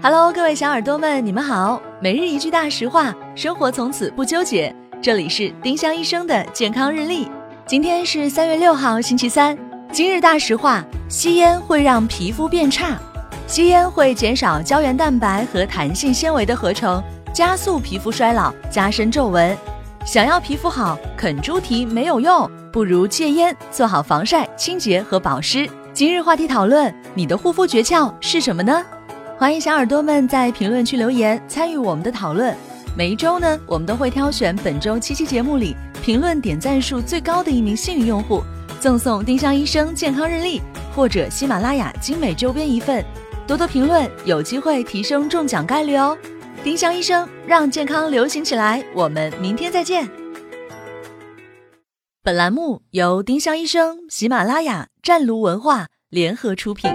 Hello，各位小耳朵们，你们好。每日一句大实话，生活从此不纠结。这里是丁香医生的健康日历。今天是三月六号，星期三。今日大实话：吸烟会让皮肤变差，吸烟会减少胶原蛋白和弹性纤维的合成，加速皮肤衰老，加深皱纹。想要皮肤好，啃猪蹄没有用，不如戒烟，做好防晒、清洁和保湿。今日话题讨论：你的护肤诀窍是什么呢？欢迎小耳朵们在评论区留言参与我们的讨论。每一周呢，我们都会挑选本周七期节目里评论点赞数最高的一名幸运用户，赠送丁香医生健康日历或者喜马拉雅精美周边一份。多多评论，有机会提升中奖概率哦！丁香医生让健康流行起来，我们明天再见。本栏目由丁香医生、喜马拉雅、湛庐文化联合出品。